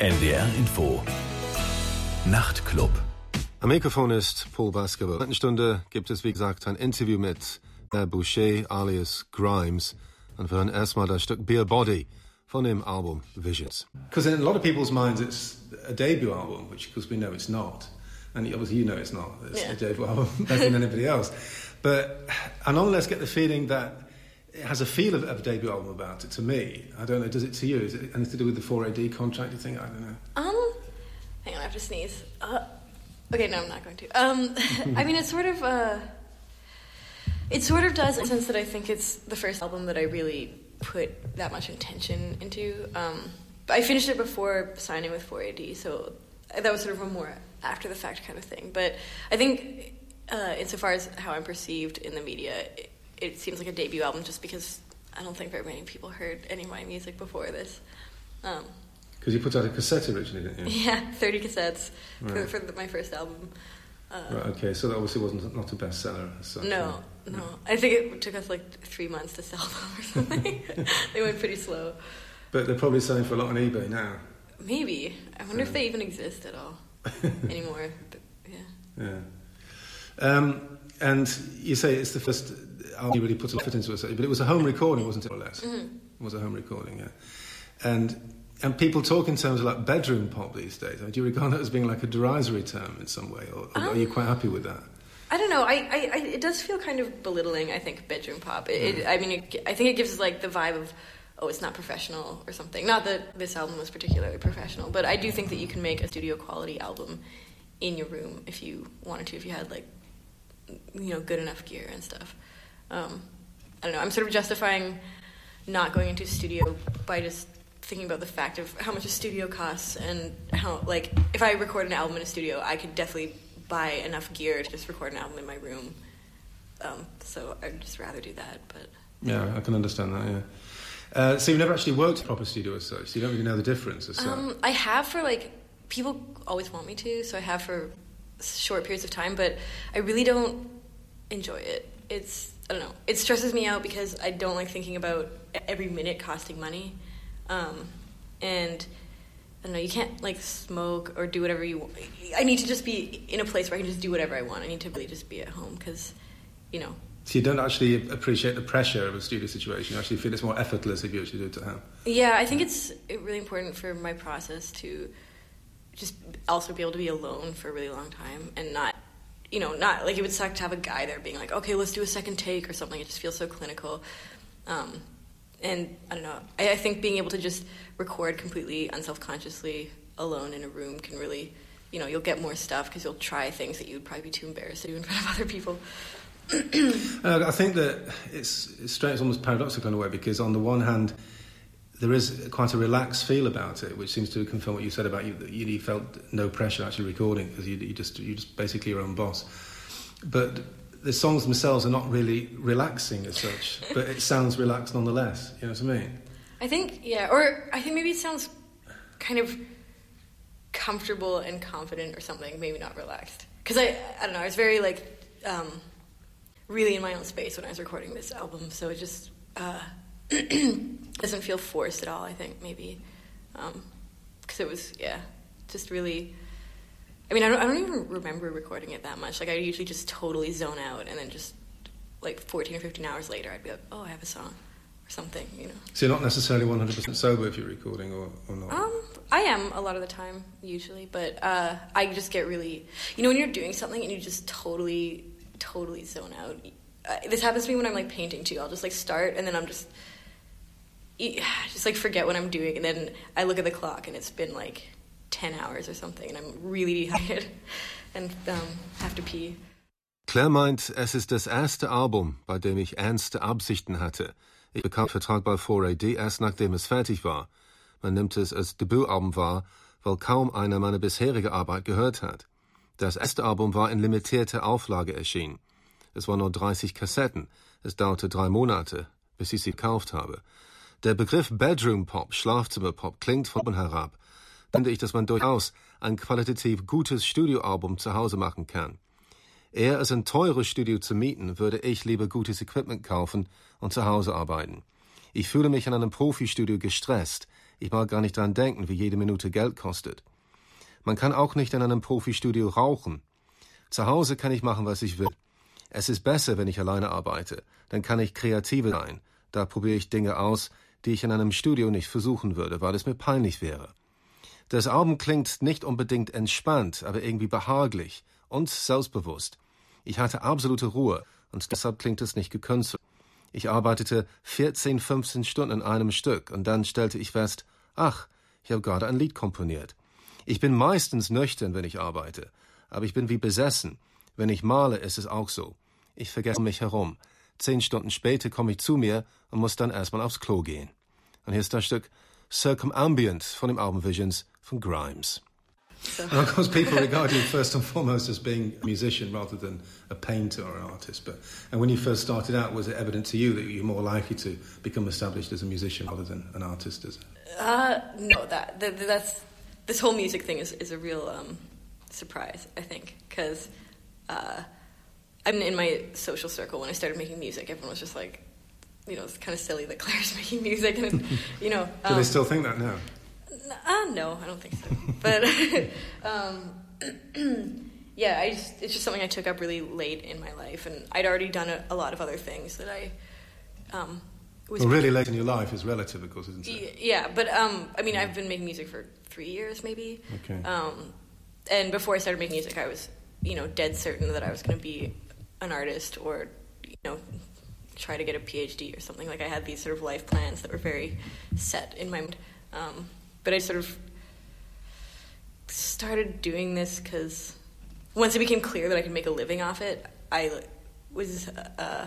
NDR Info. Nachtclub. Am Mikrofon ist Paul Basketball. In der Stunde gibt es, wie gesagt, ein Interview mit Boucher alias Grimes. Und wir hören erstmal das Stück Beer Body von dem Album Visions. Because in a lot of people's minds it's a debut album, which of course we know it's not. And obviously you know it's not. It's Yeah. a debut album better than anybody else. But I nonetheless get the feeling that it has a feel of, of a debut album about it to me. I don't know, does it to you? Is it anything to do with the 4AD contract, you think? I don't know. Um, hang on, I have to sneeze. Uh, okay, no, I'm not going to. Um, I mean, it's sort of, uh, it sort of does in the sense that I think it's the first album that I really put that much intention into. Um, but I finished it before signing with 4AD, so that was sort of a more after the fact kind of thing. But I think, uh, insofar as how I'm perceived in the media, it, it seems like a debut album just because I don't think very many people heard any of my music before this. Um, Because you put out a cassette originally, didn't you? yeah, 30 cassettes for, Right. for the, my first album. Uh, Right, okay, so that obviously wasn't not a bestseller. such, no, no. I think it took us like three months to sell them or something. they went pretty slow. But they're probably selling for a lot on eBay now. Maybe. I wonder if they even exist at all anymore. But, yeah. Yeah. Um, and you say it's the first you really put effort into it, but it was a home recording, wasn't it, more or less? Mm-hmm. It was a home recording, yeah. And and people talk in terms of like bedroom pop these days. I mean, do you regard that as being like a derisory term in some way, or, or are you Um, quite happy with that? I don't know. I, I, I it does feel kind of belittling. I think bedroom pop. It, it, I mean, it, I think it gives like the vibe of oh, it's not professional or something. Not that this album was particularly professional, but I do think that you can make a studio quality album in your room if you wanted to. If you had like you know good enough gear and stuff. Um, I don't know. I'm sort of justifying not going into a studio by just thinking about the fact of how much a studio costs and how like if I record an album in a studio, I could definitely buy enough gear to just record an album in my room. Um, so I'd just rather do that. But Yeah, I can understand that. Yeah. Uh, so you've never actually worked proper studio as such. So you don't really know the difference as um, I have for like people always want me to, so I have for short periods of time. But I really don't enjoy it. It's I don't know. It stresses me out because I don't like thinking about every minute costing money, um, and I don't know. You can't like smoke or do whatever you. want. I need to just be in a place where I can just do whatever I want. I need to really just be at home because, you know, so you don't actually appreciate the pressure of a studio situation. You actually feel it's more effortless if you actually do it at home. Yeah, I think it's really important for my process to just also be able to be alone for a really long time and not, you know, not like it would suck to have a guy there being like, okay, let's do a second take or something. It just feels so clinical. Um, and I don't know. I, I think being able to just record completely unself consciously alone in a room can really, you know, you'll get more stuff because you'll try things that you'd probably be too embarrassed to do in front of other people. Uh, I think that it's, it's strange, it's almost paradoxical in a way, because on the one hand, there is quite a relaxed feel about it, which seems to confirm what you said about you. You felt no pressure actually recording because you, you just you just basically your own boss. But the songs themselves are not really relaxing as such, but it sounds relaxed nonetheless. You know what I mean? I think, yeah, or I think maybe it sounds kind of comfortable and confident or something, maybe not relaxed. Because I, I don't know, I was very like, um, really in my own space when I was recording this album, so it just uh, doesn't feel forced at all, I think, maybe. Because it was, yeah, just really. I mean, I don't, I don't even remember recording it that much. Like, I usually just totally zone out, and then just like 14 or 15 hours later, I'd be like, oh, I have a song or something, you know. So you're not necessarily 100% sober if you're recording, or, or not. Um, I am a lot of the time, usually, but uh, I just get really, you know, when you're doing something and you just totally, totally zone out. Uh, this happens to me when I'm like painting too. I'll just like start and then I'm just, just like forget what I'm doing, and then I look at the clock and it's been like ten hours or something, and I'm really tired and um, have to pee. Claire meint, es ist das erste Album, bei dem ich ernste Absichten hatte. Ich bekam Vertrag bei 4AD erst nachdem es fertig war. Man nimmt es als Debütalbum wahr, weil kaum einer meine bisherige Arbeit gehört hat. Das erste Album war in limitierter Auflage erschienen. Es waren nur 30 Kassetten. Es dauerte drei Monate, bis ich sie gekauft habe. Der Begriff Bedroom Pop, Schlafzimmerpop, klingt von oben herab. Finde ich, dass man durchaus ein qualitativ gutes Studioalbum zu Hause machen kann. Eher als ein teures Studio zu mieten, würde ich lieber gutes Equipment kaufen und zu Hause arbeiten. Ich fühle mich in einem Profistudio gestresst, Ich mag gar nicht daran denken, wie jede Minute Geld kostet. Man kann auch nicht in einem Profistudio rauchen. Zu Hause kann ich machen, was ich will. Es ist besser, wenn ich alleine arbeite. Dann kann ich kreativer sein. Da probiere ich Dinge aus, die ich in einem Studio nicht versuchen würde, weil es mir peinlich wäre. Das Album klingt nicht unbedingt entspannt, aber irgendwie behaglich und selbstbewusst. Ich hatte absolute Ruhe und deshalb klingt es nicht gekünstelt. Ich arbeitete 14, 15 Stunden in einem Stück und dann stellte ich fest, ach, ich habe gerade ein Lied komponiert. Ich bin meistens nüchtern, wenn ich arbeite, aber ich bin wie besessen. Wenn ich male, ist es auch so. Ich vergesse mich herum. Zehn Stunden später komme ich zu mir und muss dann erstmal aufs Klo gehen. Und hier ist das Stück Circumambient von dem Album Visions von Grimes. So. And of course, people regard you first and foremost as being a musician rather than a painter or an artist. But and when you first started out, was it evident to you that you're more likely to become established as a musician rather than an artist? As uh, no, that, that, that's this whole music thing is is a real um, surprise. I think because uh, I mean, in my social circle when I started making music, everyone was just like, you know, it's kind of silly that Claire's making music, and you know. Um, Do they um, still think that now? Uh, no, I don't think so. but um, yeah, I just, it's just something I took up really late in my life, and I'd already done a, a lot of other things that I um, was. Well, really late in your life is relative, of course, isn't it? Yeah, but um, I mean, I've been making music for three years, maybe. Okay. Um, and before I started making music, I was, you know, dead certain that I was going to be an artist or, you know, try to get a PhD or something. Like I had these sort of life plans that were very set in my mind. Um, but I sort of started doing this because once it became clear that I could make a living off it, I was. Uh,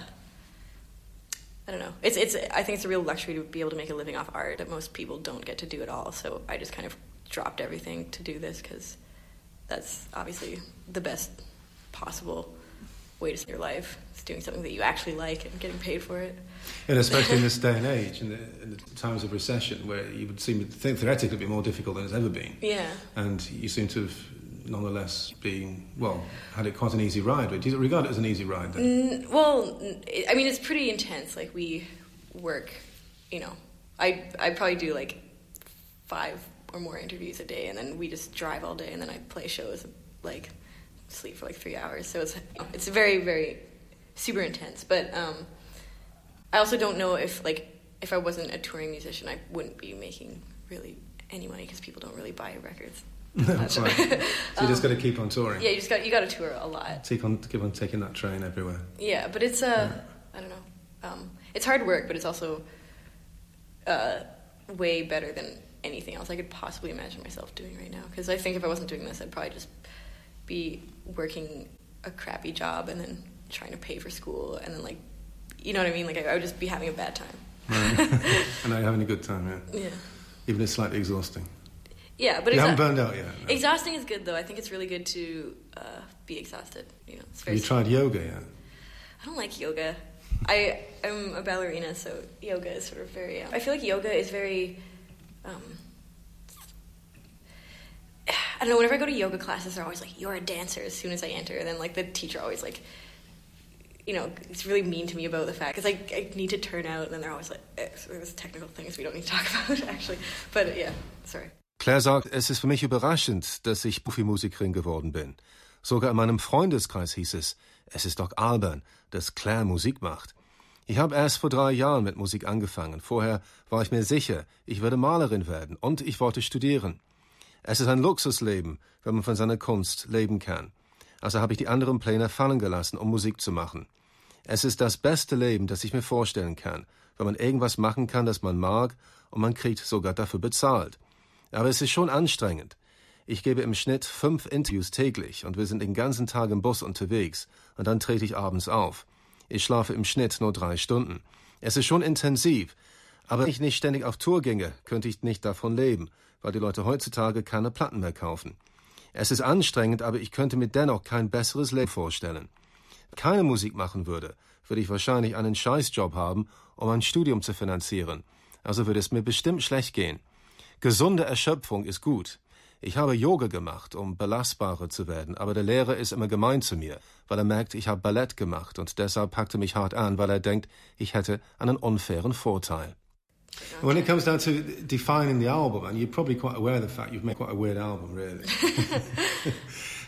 I don't know. It's it's. I think it's a real luxury to be able to make a living off art that most people don't get to do at all. So I just kind of dropped everything to do this because that's obviously the best possible way to spend your life. It's doing something that you actually like and getting paid for it. And especially in this day and age, in the, in the, times of recession, where you would seem to think theoretically be more difficult than it's ever been. Yeah. And you seem to have nonetheless been, well, had it quite an easy ride. But do you regard it as an easy ride then? Mm, well, I mean, it's pretty intense. Like, we work, you know, I, I probably do like five or more interviews a day, and then we just drive all day, and then I play shows like sleep for like three hours. So it's it's very very super intense. But um, I also don't know if like if I wasn't a touring musician, I wouldn't be making really any money because people don't really buy records. That's right. So you just got to keep on touring. Yeah, you just got you got to tour a lot. Keep on keep on taking that train everywhere. Yeah, but it's uh, yeah. I don't know. Um, it's hard work, but it's also uh, way better than anything else I could possibly imagine myself doing right now. Because I think if I wasn't doing this, I'd probably just be working a crappy job and then trying to pay for school and then like you know what I mean? Like I, I would just be having a bad time. Right. and you're having a good time yeah. Yeah. Even if it's slightly exhausting. Yeah but you haven't burned out yet no. exhausting is good though. I think it's really good to uh, be exhausted you know. It's Have you tried yoga yet? I don't like yoga. I am a ballerina so yoga is sort of very um, I feel like yoga is very um, I don't know. Whenever I go to yoga classes, they're always like, "You're a dancer." As soon as I enter, and then like the teacher always like, you know, it's really mean to me about the fact because I, I need to turn out, and then they're always like, eh, "There's technical things we don't need to talk about." Actually, but yeah, sorry. Claire sagt, es ist für mich überraschend, dass ich Profimusikerin geworden bin. Sogar in meinem Freundeskreis hieß es, es ist doch albern, dass Claire Musik macht. Ich habe erst vor drei Jahren mit Musik angefangen. Vorher war ich mir sicher, ich würde Malerin werden und ich wollte studieren. Es ist ein Luxusleben, wenn man von seiner Kunst leben kann. Also habe ich die anderen Pläne fallen gelassen, um Musik zu machen. Es ist das beste Leben, das ich mir vorstellen kann, wenn man irgendwas machen kann, das man mag, und man kriegt sogar dafür bezahlt. Aber es ist schon anstrengend. Ich gebe im Schnitt fünf Interviews täglich und wir sind den ganzen Tag im Bus unterwegs und dann trete ich abends auf. Ich schlafe im Schnitt nur drei Stunden. Es ist schon intensiv, aber wenn ich nicht ständig auf Tour ginge, könnte ich nicht davon leben weil die Leute heutzutage keine Platten mehr kaufen. Es ist anstrengend, aber ich könnte mir dennoch kein besseres Leben vorstellen. Keine Musik machen würde, würde ich wahrscheinlich einen Scheißjob haben, um ein Studium zu finanzieren. Also würde es mir bestimmt schlecht gehen. Gesunde Erschöpfung ist gut. Ich habe Yoga gemacht, um belastbarer zu werden, aber der Lehrer ist immer gemein zu mir, weil er merkt, ich habe Ballett gemacht und deshalb packte mich hart an, weil er denkt, ich hätte einen unfairen Vorteil. When it comes down to defining the album, and you're probably quite aware of the fact you've made quite a weird album, really.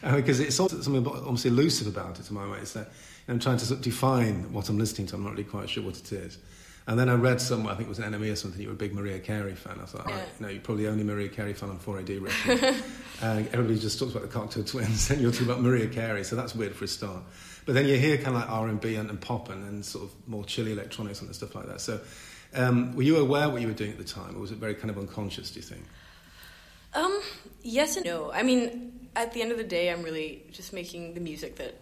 because it's also something almost elusive about it to my way. It's that I'm trying to sort of define what I'm listening to. I'm not really quite sure what it is. And then I read somewhere, I think it was an NME or something, you were a big Mariah Carey fan. I thought, yeah. right, no, you're probably the only Mariah Carey fan on 4AD record. and everybody just talks about the Cocteau Twins, and you're talking about Mariah Carey, so that's weird for a start. But then you hear kind of like R&B and, and pop and, and sort of more chilly electronics and stuff like that. So um, were you aware what you were doing at the time, or was it very kind of unconscious, do you think? Um, yes and no. I mean, at the end of the day, I'm really just making the music that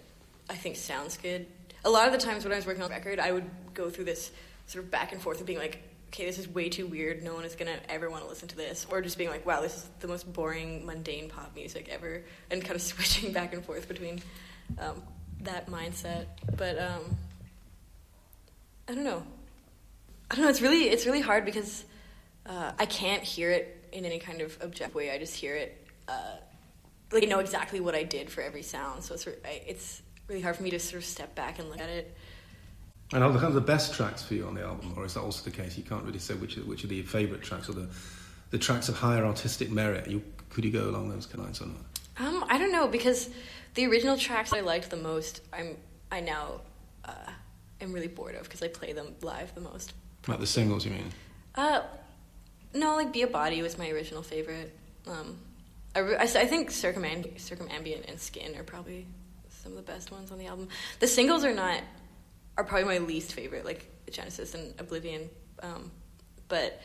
I think sounds good. A lot of the times when I was working on record, I would go through this sort of back and forth of being like, okay, this is way too weird. No one is gonna ever want to listen to this, or just being like, wow, this is the most boring, mundane pop music ever, and kind of switching back and forth between um, that mindset. But um, I don't know. I don't know. It's really it's really hard because uh, I can't hear it in any kind of objective way. I just hear it. Uh, like I know exactly what I did for every sound, so it's it's really hard for me to sort of step back and look at it and are the, the best tracks for you on the album, or is that also the case? You can't really say which which are the favourite tracks or the the tracks of higher artistic merit. You, could you go along those lines or not? Um, I don't know because the original tracks I liked the most, I'm I now uh, am really bored of because I play them live the most. Like the singles, you mean? Uh, no, like "Be a Body" was my original favorite. Um, I, I, I think Circumambient, Circumambient and Skin are probably some of the best ones on the album. The singles are not are probably my least favorite, like Genesis and Oblivion. Um, but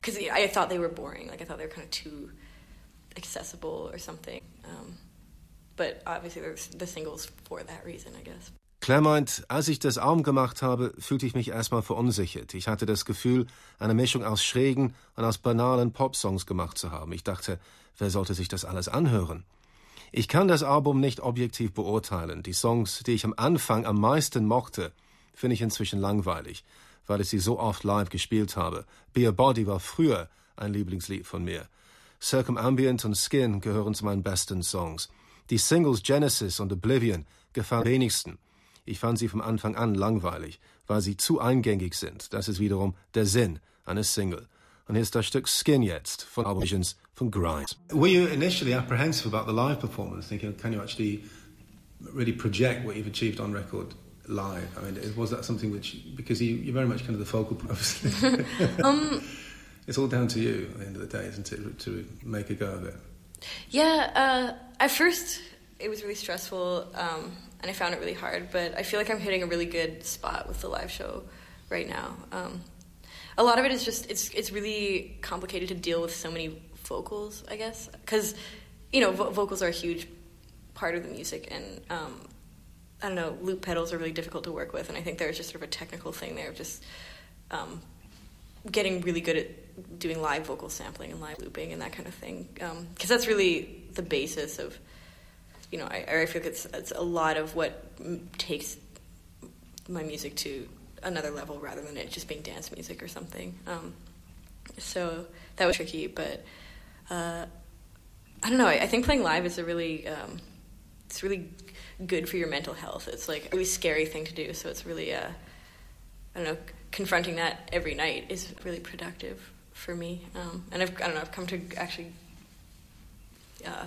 because uh, I thought they were boring, like I thought they were kind of too accessible or something. Um, but obviously, there's the singles for that reason, I guess. Claire meint, als ich das Arm gemacht habe, fühlte ich mich erstmal verunsichert. Ich hatte das Gefühl, eine Mischung aus schrägen und aus banalen Popsongs gemacht zu haben. Ich dachte, wer sollte sich das alles anhören? Ich kann das Album nicht objektiv beurteilen. Die Songs, die ich am Anfang am meisten mochte, finde ich inzwischen langweilig, weil ich sie so oft live gespielt habe. Be a Body war früher ein Lieblingslied von mir. Circumambient und Skin gehören zu meinen besten Songs. Die Singles Genesis und Oblivion gefallen wenigsten. Ich fand sie vom Anfang an langweilig, weil sie zu eingängig sind. Das ist wiederum der Sinn eines Single. Und hier ist das Stück Skin jetzt von Visions von Grimes. Were you initially apprehensive about the live performance, thinking, can you actually really project what you've achieved on record live? I mean, was that something which, because you, you're very much kind of the focal point, obviously. um, it's all down to you at the end of the day, isn't it, to make a go of it? Yeah, uh, at first it was really stressful um, and I found it really hard, but I feel like I'm hitting a really good spot with the live show right now. Um, a lot of it is just it's it's really complicated to deal with so many vocals, I guess, because you know vo- vocals are a huge part of the music, and um, I don't know, loop pedals are really difficult to work with, and I think there's just sort of a technical thing there of just um, getting really good at doing live vocal sampling and live looping and that kind of thing, because um, that's really the basis of you know I, I feel like it's, it's a lot of what takes my music to another level rather than it just being dance music or something. Um, so that was tricky, but uh, I don't know. I, I, think playing live is a really um, it's really good for your mental health. It's like a really scary thing to do, so it's really uh, I don't know. Confronting that every night is really productive for me, um, and I've I don't know. I've come to actually. Uh,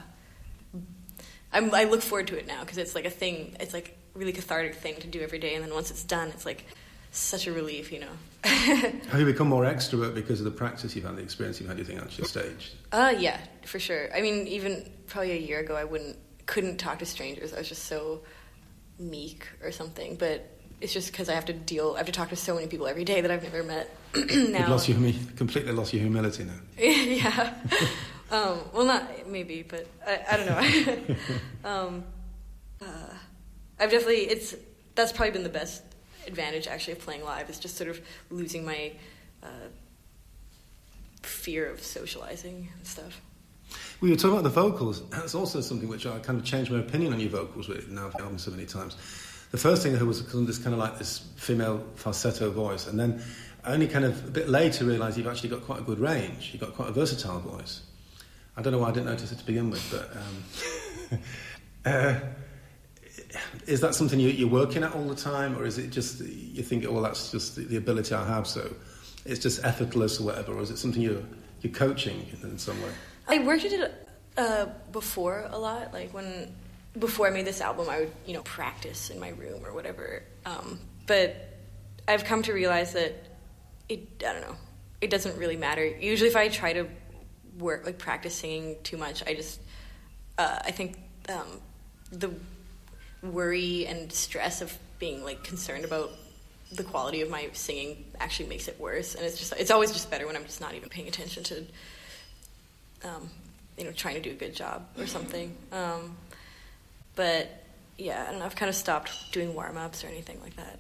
I'm, I look forward to it now because it's like a thing. It's like really cathartic thing to do every day, and then once it's done, it's like such a relief, you know. Have you become more extrovert because of the practice you've had, the experience you've had, you think, on your stage? Uh, yeah, for sure. I mean, even probably a year ago, I wouldn't, couldn't talk to strangers. I was just so meek or something. But it's just because I have to deal, I have to talk to so many people every day that I've never met. now. You've lost your, completely lost your humility now. yeah. Um, well, not maybe, but I, I don't know. um, uh, I've definitely, it's, that's probably been the best advantage actually of playing live is just sort of losing my uh, fear of socializing and stuff. We were talking about the vocals. That's also something which I kind of changed my opinion on your vocals with now I've album so many times. The first thing I heard was this kind of like this female falsetto voice, and then only kind of a bit later realised you've actually got quite a good range. You've got quite a versatile voice. I don't know why I didn't notice it to begin with, but um, uh, is that something you, are working at all the time, or is it just you think, oh, well, that's just the, ability I have? So it's just effortless or whatever, or is it something you're you're coaching in some way? I worked at it uh, before a lot. Like when before I made this album, I would you know practice in my room or whatever. Um, but I've come to realize that it I don't know it doesn't really matter. Usually, if I try to work like practice singing too much, I just uh, I think um, the worry and stress of being like concerned about the quality of my singing actually makes it worse. And it's just it's always just better when i'm just not even paying attention to um, you know trying to do a good job or something. Um, but yeah i don't know. I've kind of stopped doing warm-ups or anything like that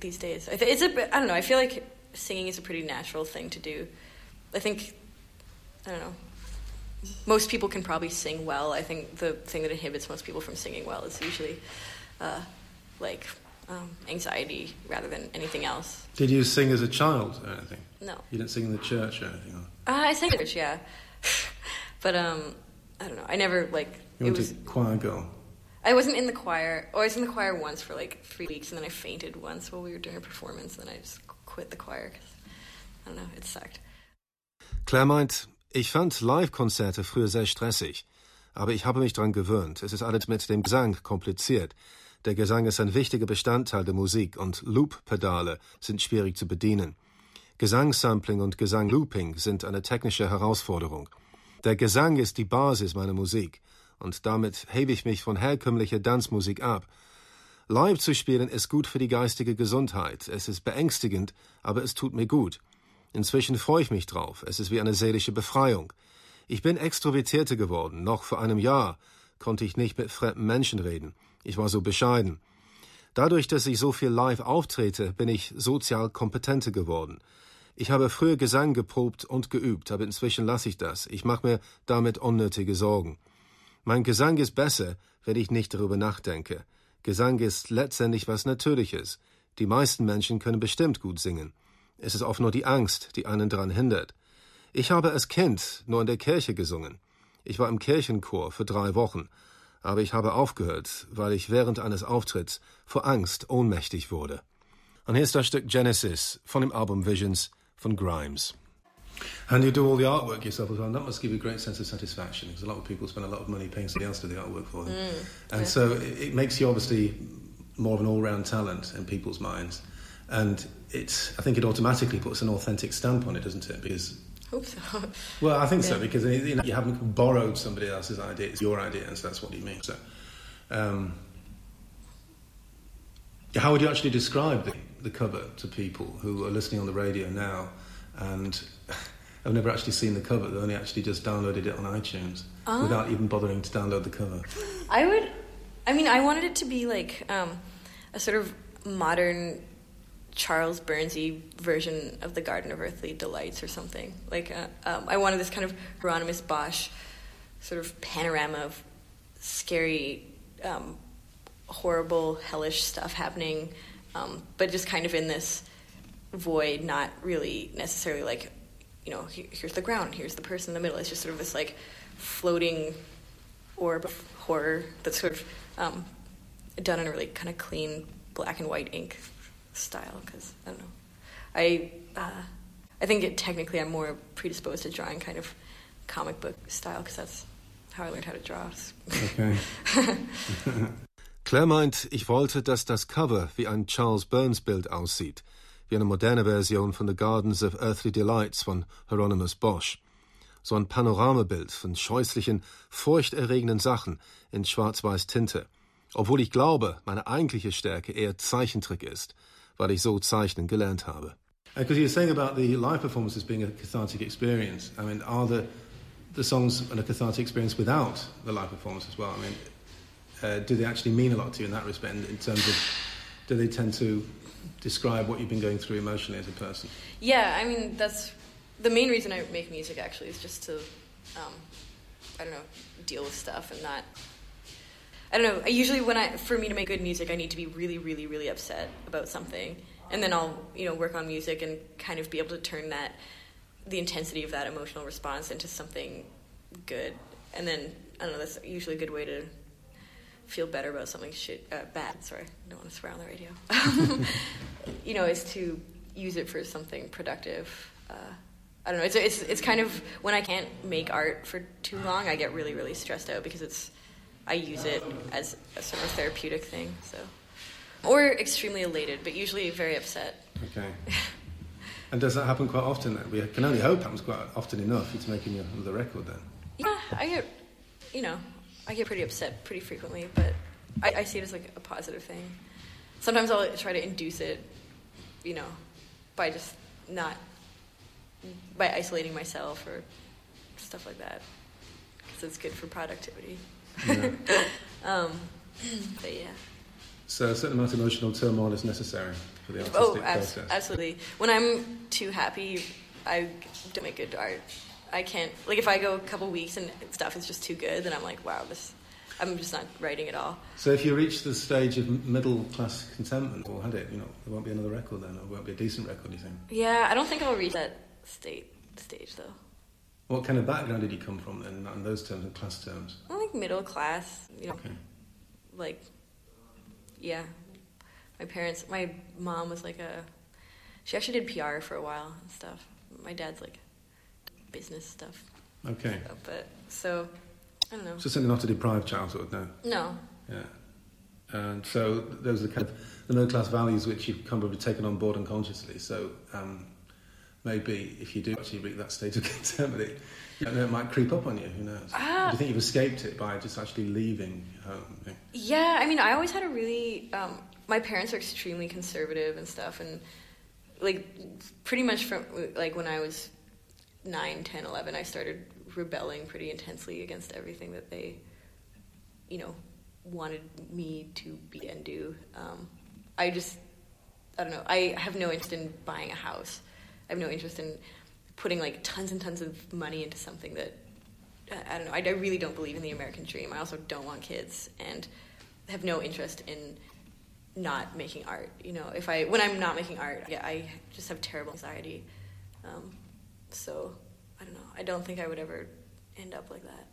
these days. It's a i don't know. I feel like singing is a pretty natural thing to do. I think i don't know most people can probably sing well i think the thing that inhibits most people from singing well is usually uh, like um, anxiety rather than anything else. Did you sing as a child or anything? No. You didn't sing in the church or anything? Or? Uh, I sang in church, yeah. but um, I don't know. I never like. You went was, to choir girl. I wasn't in the choir. Oh, I was in the choir once for like three weeks, and then I fainted once while we were doing a performance, and I just quit the choir because I don't know, it sucked. Claire meint, ich fand Live-Konzerte früher sehr stressig, aber ich habe mich daran gewöhnt. Es ist alles mit dem Gesang kompliziert. Der Gesang ist ein wichtiger Bestandteil der Musik und Loop-Pedale sind schwierig zu bedienen. Gesangssampling und Gesanglooping sind eine technische Herausforderung. Der Gesang ist die Basis meiner Musik und damit hebe ich mich von herkömmlicher Tanzmusik ab. Live zu spielen ist gut für die geistige Gesundheit. Es ist beängstigend, aber es tut mir gut. Inzwischen freue ich mich drauf. Es ist wie eine seelische Befreiung. Ich bin extrovertierter geworden. Noch vor einem Jahr konnte ich nicht mit fremden Menschen reden. Ich war so bescheiden. Dadurch, dass ich so viel live auftrete, bin ich sozial kompetenter geworden. Ich habe früher Gesang geprobt und geübt, aber inzwischen lasse ich das. Ich mache mir damit unnötige Sorgen. Mein Gesang ist besser, wenn ich nicht darüber nachdenke. Gesang ist letztendlich was Natürliches. Die meisten Menschen können bestimmt gut singen. Es ist oft nur die Angst, die einen daran hindert. Ich habe als Kind nur in der Kirche gesungen. Ich war im Kirchenchor für drei Wochen aber ich habe aufgehört, weil ich während eines Auftritts vor Angst ohnmächtig wurde. Und hier ist das Stück Genesis von dem Album Visions von Grimes. And you do all the artwork yourself as well. And that must give you a great sense of satisfaction because a lot of people spend a lot of money paying somebody else to do the artwork for them. Mm, and yeah. so it, it makes you obviously more of an all round talent in people's minds. And it's, I think it automatically puts an authentic stamp on it, doesn't it? Because hope so. Well, I think yeah. so because you, know, you haven't borrowed somebody else's idea; it's your idea, and so that's what you mean. So, um, how would you actually describe the, the cover to people who are listening on the radio now and have never actually seen the cover? They only actually just downloaded it on iTunes uh, without even bothering to download the cover. I would. I mean, I wanted it to be like um, a sort of modern Charles Burnsy version of the Garden of Earthly Delights or something. Like uh, um, I wanted this kind of Hieronymus Bosch sort of panorama of scary, um, horrible, hellish stuff happening, um, but just kind of in this void, not really necessarily like, you know, here's the ground, here's the person in the middle. It's just sort of this like floating orb of horror that's sort of um, done in a really kind of clean black and white ink style because I don't know. I uh, I think it, technically I'm more predisposed to drawing kind of comic book style because that's how I learned how to draw. Okay. Claire meint, ich wollte, dass das Cover wie ein Charles Burns Bild aussieht, wie eine moderne Version von The Gardens of Earthly Delights von Hieronymus Bosch. So ein Panoramabild von scheußlichen, furchterregenden Sachen in schwarz-weiß Tinte. Obwohl ich glaube, meine eigentliche Stärke eher Zeichentrick ist weil ich so zeichnen gelernt habe. Because uh, you're saying about the live performances being a cathartic experience. I mean, are the the songs a cathartic experience without the live performance as well? I mean, uh, do they actually mean a lot to you in that respect? In, in terms of, do they tend to describe what you've been going through emotionally as a person? Yeah, I mean that's the main reason I make music. Actually, is just to, um, I don't know, deal with stuff and not I don't know. I usually when I for me to make good music, I need to be really, really, really upset about something, and then I'll you know work on music and kind of be able to turn that the intensity of that emotional response into something good, and then I don't know. That's usually a good way to feel better about something shit uh, bad. Sorry, I don't want to swear on the radio. you know, is to use it for something productive. Uh, I don't know. It's, it's it's kind of when I can't make art for too long, I get really really stressed out because it's I use it as a sort of therapeutic thing. So, or extremely elated, but usually very upset. Okay. and does that happen quite often? Then we can only hope it happens quite often enough. It's making another record then. Yeah, I get, you know, I get pretty upset pretty frequently, but I, I see it as like a positive thing. Sometimes I'll try to induce it, you know, by just not by isolating myself or stuff like that because it's good for productivity. Yeah. um, but yeah. So a certain amount of emotional turmoil is necessary for the artistic oh, abs- process. absolutely. When I'm too happy, I don't make good art. I can't like if I go a couple weeks and stuff is just too good, then I'm like, wow, this. I'm just not writing at all. So if you reach the stage of middle class contentment, or had it, you know, there won't be another record then, or won't be a decent record. You think? Yeah, I don't think I'll reach that state stage though. What kind of background did you come from then, in those terms, in class terms? I think middle class. You know, okay. like, yeah. My parents, my mom was like a. She actually did PR for a while and stuff. My dad's like business stuff. Okay. So, but so, I don't know. So something not a deprived childhood, no. No. Yeah. And so those are the kind of the middle class values which you've kind of taken on board unconsciously. So um, maybe if you do actually reach that state of contentment, it, it might creep up on you. Who knows? Uh, do you think you've escaped it by just actually leaving home? Yeah, I mean, I always had a really. Um, my parents are extremely conservative and stuff, and like pretty much from like when I was 9, 10, 11, I started rebelling pretty intensely against everything that they, you know, wanted me to be and do. Um, I just, I don't know. I have no interest in buying a house. I have no interest in putting like tons and tons of money into something that I don't know. I, I really don't believe in the American dream. I also don't want kids and have no interest in not making art. You know, if I when I'm not making art, yeah, I just have terrible anxiety. Um, so I don't know. I don't think I would ever end up like that.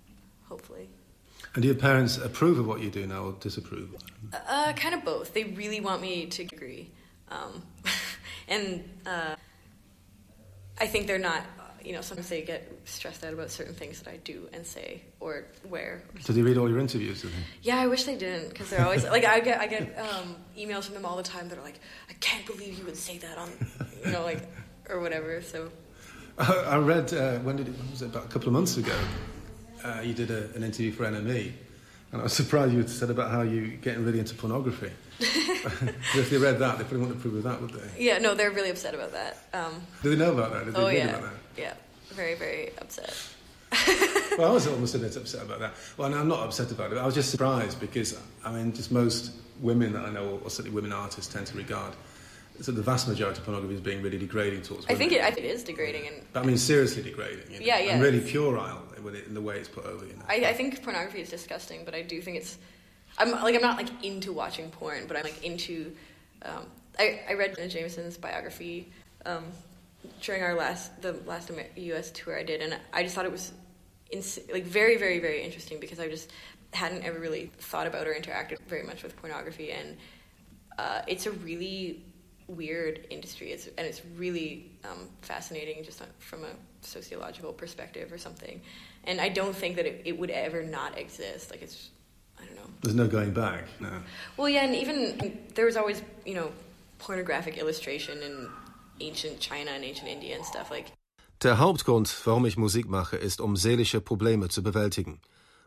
Hopefully. And do your parents approve of what you do now or disapprove? Uh, kind of both. They really want me to agree, um, and uh, I think they're not. You know, sometimes they get stressed out about certain things that I do and say or wear. Do they read all your interviews? Yeah, I wish they didn't because they're always like I get I get um, emails from them all the time that are like, I can't believe you would say that on, you know, like or whatever. So. I read uh, when did it was it about a couple of months ago. Uh, you did a, an interview for NME, and I was surprised you said about how you're getting really into pornography. if they read that, they probably wouldn't approve of that, would they? Yeah, no, they're really upset about that. Um, Do they know about that? Did oh they yeah, about that? yeah, very very upset. well, I was almost a bit upset about that. Well, no, I'm not upset about it. I was just surprised because I mean, just most women that I know, or certainly women artists, tend to regard so the vast majority of pornography is being really degrading towards women. I think it, I think it is degrading, and but, I mean seriously degrading. You know? Yeah, yeah. And really puerile with it in the way it's put over. You know? I, I think pornography is disgusting, but I do think it's. I'm like I'm not like into watching porn, but I'm like into. Um, I I read Jameson's biography um, during our last the last U.S. tour I did, and I just thought it was, ins- like very very very interesting because I just hadn't ever really thought about or interacted very much with pornography, and uh, it's a really weird industry. It's, and it's really um, fascinating just from a sociological perspective or something. And I don't think that it, it, would ever not exist. Like it's, I don't know. There's no going back. No. Well, yeah, and even there was always, you know, pornographic illustration in ancient China and ancient India and stuff like. Der Hauptgrund, warum ich Musik mache, ist, um seelische Probleme zu bewältigen.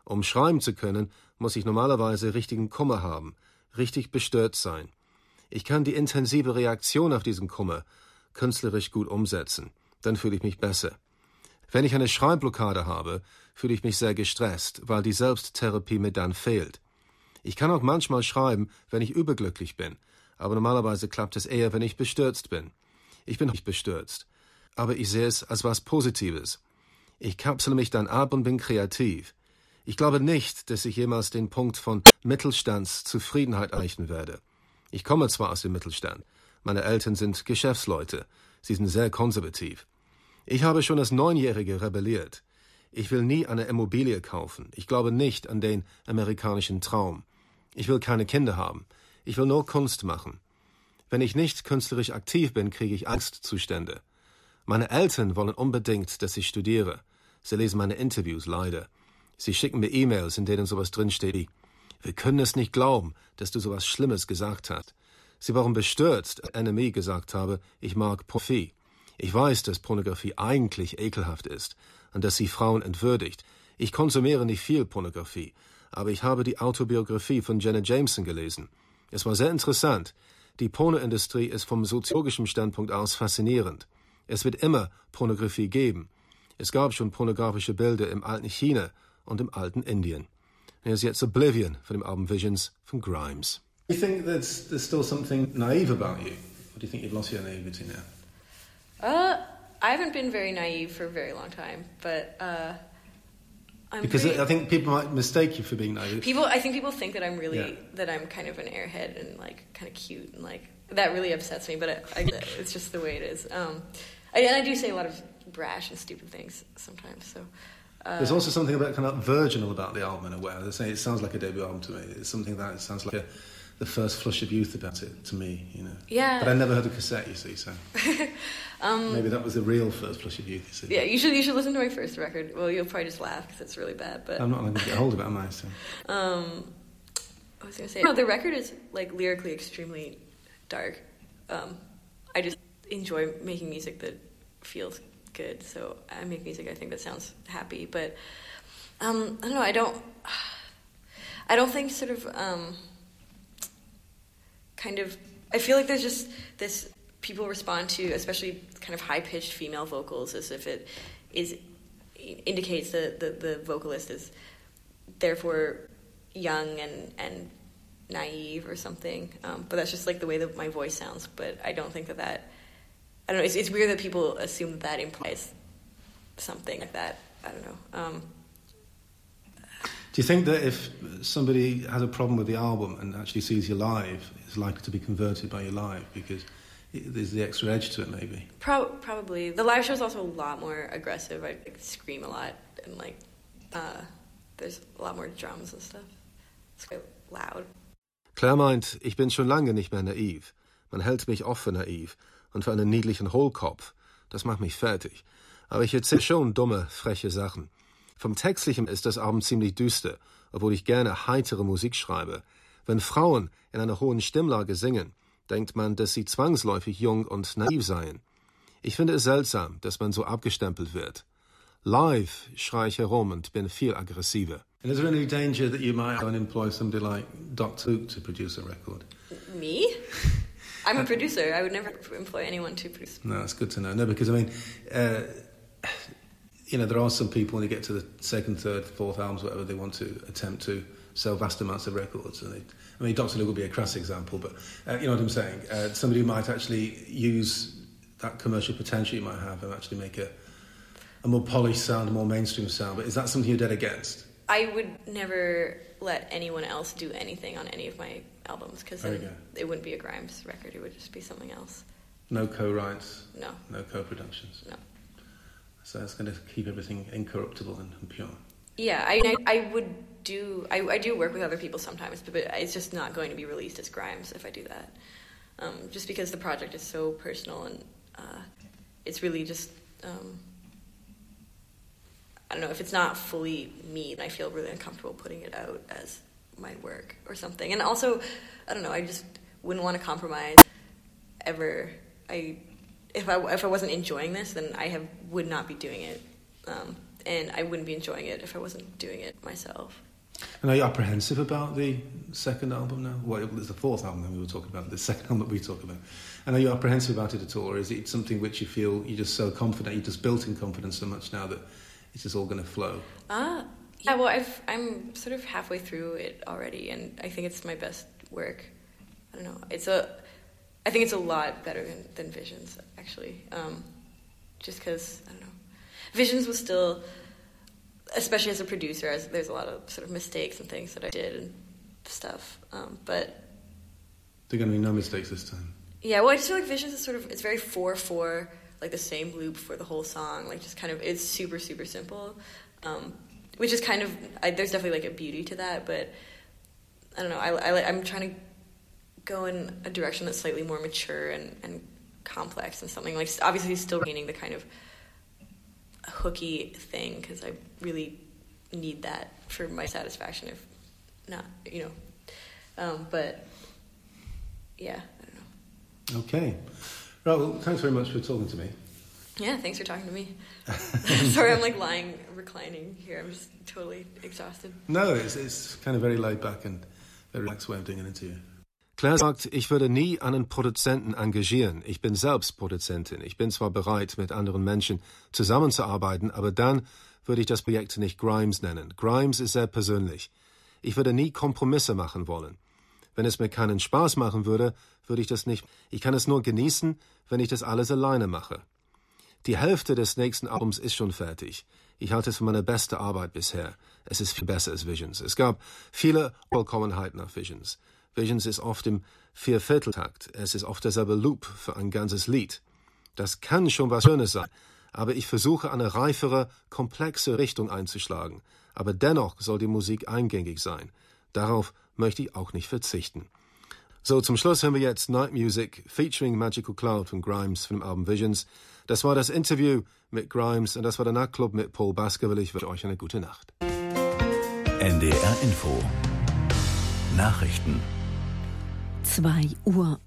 Um schreiben zu können, muss ich normalerweise richtigen Kummer haben, richtig bestört sein. Ich kann die intensive Reaktion auf diesen Kummer künstlerisch gut umsetzen. Dann fühle ich mich besser. Wenn ich eine Schreibblockade habe, fühle ich mich sehr gestresst, weil die Selbsttherapie mir dann fehlt. Ich kann auch manchmal schreiben, wenn ich überglücklich bin, aber normalerweise klappt es eher, wenn ich bestürzt bin. Ich bin nicht bestürzt, aber ich sehe es als was Positives. Ich kapsele mich dann ab und bin kreativ. Ich glaube nicht, dass ich jemals den Punkt von Mittelstandszufriedenheit erreichen werde. Ich komme zwar aus dem Mittelstand, meine Eltern sind Geschäftsleute, sie sind sehr konservativ. Ich habe schon als Neunjährige rebelliert. Ich will nie eine Immobilie kaufen. Ich glaube nicht an den amerikanischen Traum. Ich will keine Kinder haben. Ich will nur Kunst machen. Wenn ich nicht künstlerisch aktiv bin, kriege ich Angstzustände. Meine Eltern wollen unbedingt, dass ich studiere. Sie lesen meine Interviews leider. Sie schicken mir E-Mails, in denen sowas drinsteht wie Wir können es nicht glauben, dass du sowas Schlimmes gesagt hast. Sie waren bestürzt, als Enemy gesagt habe, ich mag Pornografie. Ich weiß, dass Pornografie eigentlich ekelhaft ist und dass sie Frauen entwürdigt. Ich konsumiere nicht viel Pornografie, aber ich habe die Autobiografie von Jenna Jameson gelesen. Es war sehr interessant. Die Pornoindustrie ist vom soziologischen Standpunkt aus faszinierend. Es wird immer Pornografie geben. Es gab schon pornografische Bilder im alten China und im alten Indien. Er ist jetzt Oblivion von the Album Visions from Grimes. Do you think there's, there's still something naive about you? Or do you think you've lost your naivety now? Uh, I haven't been very naive for a very long time, but uh, I'm Because pretty- I think people might mistake you for being naive. people. I think people think that I'm really Yeah. that I'm kind of an airhead and like kind of cute and like that really upsets me. But I, I, it's just the way it is. Um, I, and I do say a lot of brash and stupid things sometimes. So. There's also something about kind of virginal about the album in a way. They say it sounds like a debut album to me. It's something that it sounds like a, the first flush of youth about it to me, you know. Yeah. But I never heard a cassette, you see, so um, maybe that was the real first flush of youth, you see. yeah, you should you should listen to my first record. Well, you'll probably just laugh because it's really bad. But I'm not going to get hold of it, am I? So. Um, I was gonna say no. The record is like lyrically extremely dark. Um, I just enjoy making music that feels good. So I make music I think that sounds happy. But um, I don't know. I don't. I don't think sort of um, kind of. I feel like there's just this people respond to, especially kind of high pitched female vocals, as if it is indicates that the, the vocalist is therefore young and and naive or something. Um, but that's just like the way that my voice sounds. But I don't think that that. I don't know. It's, it's weird that people assume that that implies something like that. I don't know. Um, Do you think that if somebody has a problem with the album and actually sees you live, is likely to be converted by you live because it, there's the extra edge to it, maybe? Pro- probably the live show is also a lot more aggressive. I like, scream a lot and like uh, there's a lot more drums and stuff. It's quite loud. Claire meint, ich bin schon lange nicht mehr naiv. Man hält mich oft für naiv und für einen niedlichen Hohlkopf. Das macht mich fertig. Aber ich erzähle schon dumme, freche Sachen. Vom Textlichen ist das Album ziemlich düster, obwohl ich gerne heitere Musik schreibe. Wenn Frauen in einer hohen Stimmlage singen, denkt man, dass sie zwangsläufig jung und naiv seien. Ich finde es seltsam, dass man so abgestempelt wird. Live schreie ich herum und bin viel aggressiver. And is there any danger that you might employ somebody like Dr. Luke to produce a record? Me? I'm a producer. I would never employ anyone to produce. No, that's good to know. No, because I mean, uh, you know, there are some people when they get to the second, third, fourth albums, whatever, they want to attempt to sell vast amounts of records. And they, I mean, Dr. Luke would be a crass example, but uh, you know what I'm saying. Uh, somebody who might actually use that commercial potential you might have and actually make a, a more polished sound, a more mainstream sound. But is that something you're dead against? I would never let anyone else do anything on any of my albums because then go. it wouldn't be a Grimes record. It would just be something else. No co-writes, No, no co-productions. no. So that's going to keep everything incorruptible and, and pure. Yeah, I, I, I would do. I, I do work with other people sometimes, but, but it's just not going to be released as Grimes if I do that. Um, just because the project is so personal and uh, it's really just. Um, I don't know if it's not fully me, then I feel really uncomfortable putting it out as my work or something. And also, I don't know. I just wouldn't want to compromise ever. I if I if I wasn't enjoying this, then I have would not be doing it, um, and I wouldn't be enjoying it if I wasn't doing it myself. And are you apprehensive about the second album now? Well, it's the fourth album that we were talking about, the second album that we talk about. And are you apprehensive about it at all, or is it something which you feel you're just so confident, you're just built in confidence so much now that it's just all going to flow? Ah, yeah. Well, I've I'm sort of halfway through it already, and I think it's my best work. I don't know. It's a, I think it's a lot better than, than Visions actually. Um, just because I don't know, Visions was still, especially as a producer, as there's a lot of sort of mistakes and things that I did and stuff. Um, but There are going to be no mistakes this time. yeah, well, I just feel like Visions is sort of it's very four four, like the same loop for the whole song. Like just kind of it's super super simple, um, which is kind of I, there's definitely like a beauty to that. But I don't know. I, I I'm trying to go in a direction that's slightly more mature and, and complex and something like obviously still retaining the kind of hooky thing because I really need that for my satisfaction if not you know um, but yeah I don't know okay right well thanks very much for talking to me yeah thanks for talking to me sorry I'm like lying reclining here I'm just totally exhausted no it's, it's kind of very laid back and very relaxed way of doing an interview Claire sagt, ich würde nie einen Produzenten engagieren. Ich bin selbst Produzentin. Ich bin zwar bereit, mit anderen Menschen zusammenzuarbeiten, aber dann würde ich das Projekt nicht Grimes nennen. Grimes ist sehr persönlich. Ich würde nie Kompromisse machen wollen. Wenn es mir keinen Spaß machen würde, würde ich das nicht. Ich kann es nur genießen, wenn ich das alles alleine mache. Die Hälfte des nächsten Albums ist schon fertig. Ich halte es für meine beste Arbeit bisher. Es ist viel besser als Visions. Es gab viele Vollkommenheiten nach Visions. Visions ist oft im Viervierteltakt. Es ist oft derselbe Loop für ein ganzes Lied. Das kann schon was Schönes sein, aber ich versuche eine reifere, komplexe Richtung einzuschlagen. Aber dennoch soll die Musik eingängig sein. Darauf möchte ich auch nicht verzichten. So, zum Schluss hören wir jetzt Night Music featuring Magical Cloud von Grimes von dem Album Visions. Das war das Interview mit Grimes und das war der Nachtclub mit Paul Baskerville. Ich wünsche euch eine gute Nacht. NDR Info Nachrichten 2 Uhr